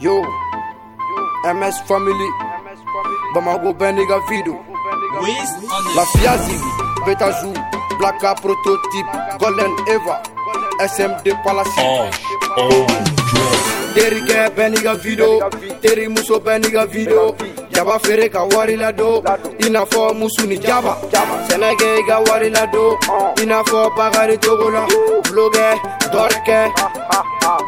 Yo, MS Family, Bamako Beniga Video, La Fiazi, Betajou, Blacka Prototype, Golden Eva, SMD Palace. Teri kɛ Beniga Video, Teri muso Beniga Video, Jaba feere ka wari la don, i n'a fɔ musu ni jaba. Sɛnɛ kɛ i ka wari la don, i n'a fɔ Bakari Togo la, Bulokɛ, Dɔrikɛ,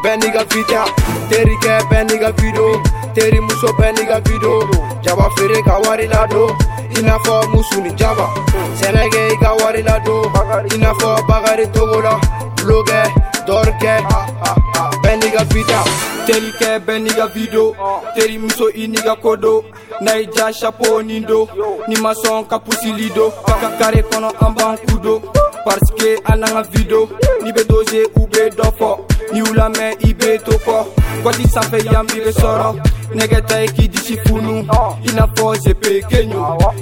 bɛɛ n'i ka vita terikɛ bɛɛ n'i ka video teri muso bɛɛ n'i ka video jaba feere ka wari ladon n'a fɔ musu ni jaba sɛnɛ kɛ i ka wari ladon i fɔ bakari togo la. Bulokɛ dɔrikɛ bɛɛ n'i ka vita terikɛ bɛɛ n'i ka video teri muso i n'i ka kodo y'i ja chapeau ni do ni ma sɔn ka kare an b'an kudo. Parce que an ka video ni bɛ doze u bɛ dɔ fɔ ni lamɛn i bɛ to kɔ kɔti sanfɛ ye k'i disi funu i n'a fɔ sepe keɲu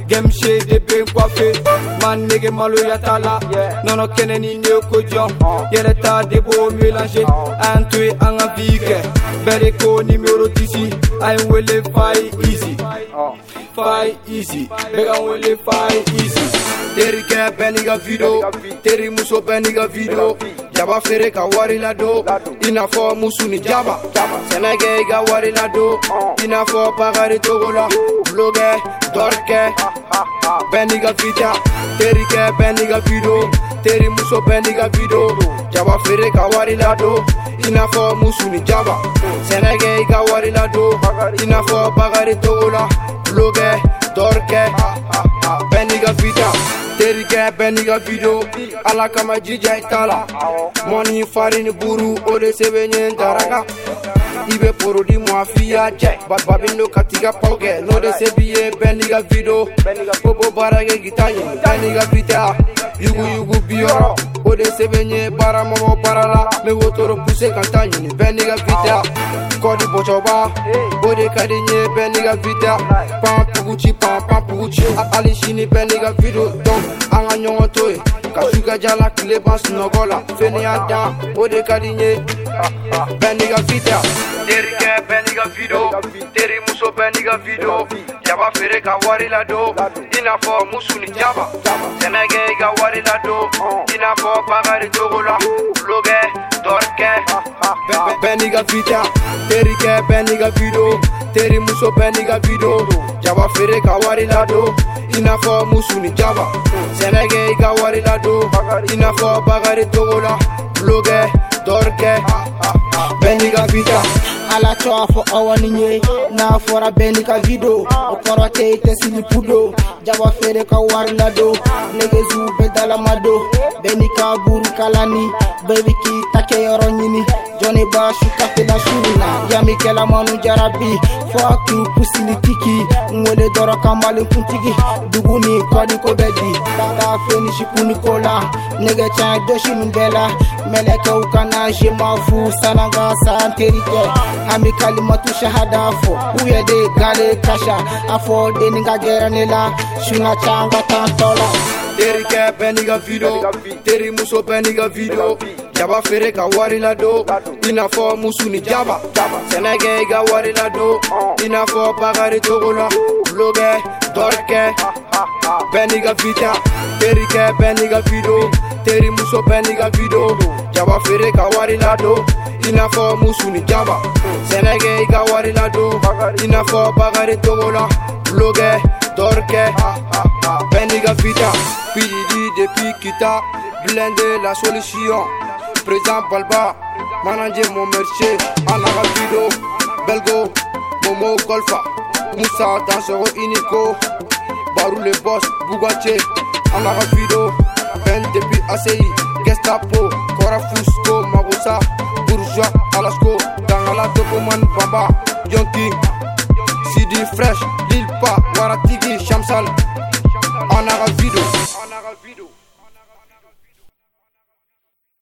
gɛmse de bɛ n kɔfɛ ma nege maloya t'a la. Nɔnɔ ni ne ko jɔn yɛrɛ ta de b'o mélanger an to ye an ka vie kɛ bɛɛ de ko wele fai easy. Bɛɛ ka n wele fai easy. Terikɛ bɛɛ n'i ka video. Teri muso bɛɛ n'i ka video. Jaba feere ka wari ladon i n'a fɔ musu ni jaba. Sɛnɛ kɛ i ka wari ladon i n'a fɔ bakari togo la bulokɛ dɔrikɛ bɛɛ n'i ka vita terikɛ bɛɛ n'i ka video. Teri muso bɛɛ n'i ka video. Jaba feere ka wari ladon i n'a fɔ musu ni jaba. Sɛnɛ kɛ i ka wari ladon i n'a fɔ bakari togo la bulokɛ dɔrikɛ bɛɛ n'i ka vita terikɛ bɛɛ n'i ka video ala kama jija i t'a la mɔni farini buru o de sɛbɛn ye n daraka i be porodi mɔ f'i y'a jɛ babindo ka tiga paw kɛ n'o de se b'i ye bɛɛ n'i ka video bobo baarakɛ gita ɲini bɛɛ n'i ka vita yuguyugu biyɔrɔ o de sɛbɛn ye baara mɔgɔ baara la me wotoro puse kan ta ɲini bɛɛ n'i ka vita kɔdi bɔcɔba o de ka di n ye bɛɛ n'i ka vita pan puguci pan pan puguci hali sini bɛɛ n'i ka video dɔn an ka ɲɔgɔn to ye ka su ka jala tile ban sunɔgɔ la fenenya dan o de ka di n ye bɛɛ n'i ka vita terikɛ bɛɛ n'i ka video teri muso bɛɛ n'i ka video jaba feere ka wari ladon i n'a fɔ musu ni jaba. Sɛnɛ kɛ i ka wari ladon i n'a fɔ bakari togo la. Dɔrikɛ bɛɛ n'i ka vita terikɛ bɛɛ n'i ka video teri muso bɛɛ n'i ka video. Jaba feere ka wari ladon i n'a fɔ musu ni jaba sɛnɛ kɛ i ka wari ladon i n'a fɔ bakari togo la n'i ka vita ala to a fɔ awa ni ye n'a fɔra bɛɛ n'i ka video o kɔrɔ tɛ i tɛ silipu don jaba feere ka wari ladon negezu bɛɛ dalama don bɛɛ n'i ka buru kalani. Bɛɛ bi k'i ta kɛ yɔrɔ ɲini jɔnni b'a su kafela suru na yamikɛla manu jarabi. Fɔ a k'u pusili tiki. N wele dɔrɔn ka mali kuntigi dugu ni kɔdi ko bɛ di fin și pun cola Nega cea do și nu bela Mele că u cana și mă fu Sananga sa anterite Ami cali mă tu shahada fo Uie de gale cașa A fo de ninga gera nela Și una cea nga tantola Terikɛ bɛɛ n'i ka video terimuso muso pe niga video. Jaba feere ka wari ladon i n'a fɔ musu ni jaba sɛnɛ kɛ i ka wari ladon i n'a fɔ bakari togo la gulo bɛɛ n'i ka vita terikɛ bɛɛ n'i ka video teri muso bɛɛ n'i ka video jaba feere ka wari ladon i n'a fɔ musu ni jaba. Sɛnɛ kɛ i ka wari ladon i n'a fɔ bakari togo la bulokɛ dɔrikɛ bɛɛ n'i ka vita pididi depuis kita. Blende la solution. Président balba. Manager mon marché en aga video belgo momo golfa. Musa dansero iniko Barou le boss, Bugatti, Amarafido, Ben depuis ACI, Gestapo, Cora Fusco, Marosa, Bourgeois, Alasco, Dangala, Dokoman, Baba, Yonki, Sidi Fresh, Lilpa, Waratigi, Shamsal, Anaravido.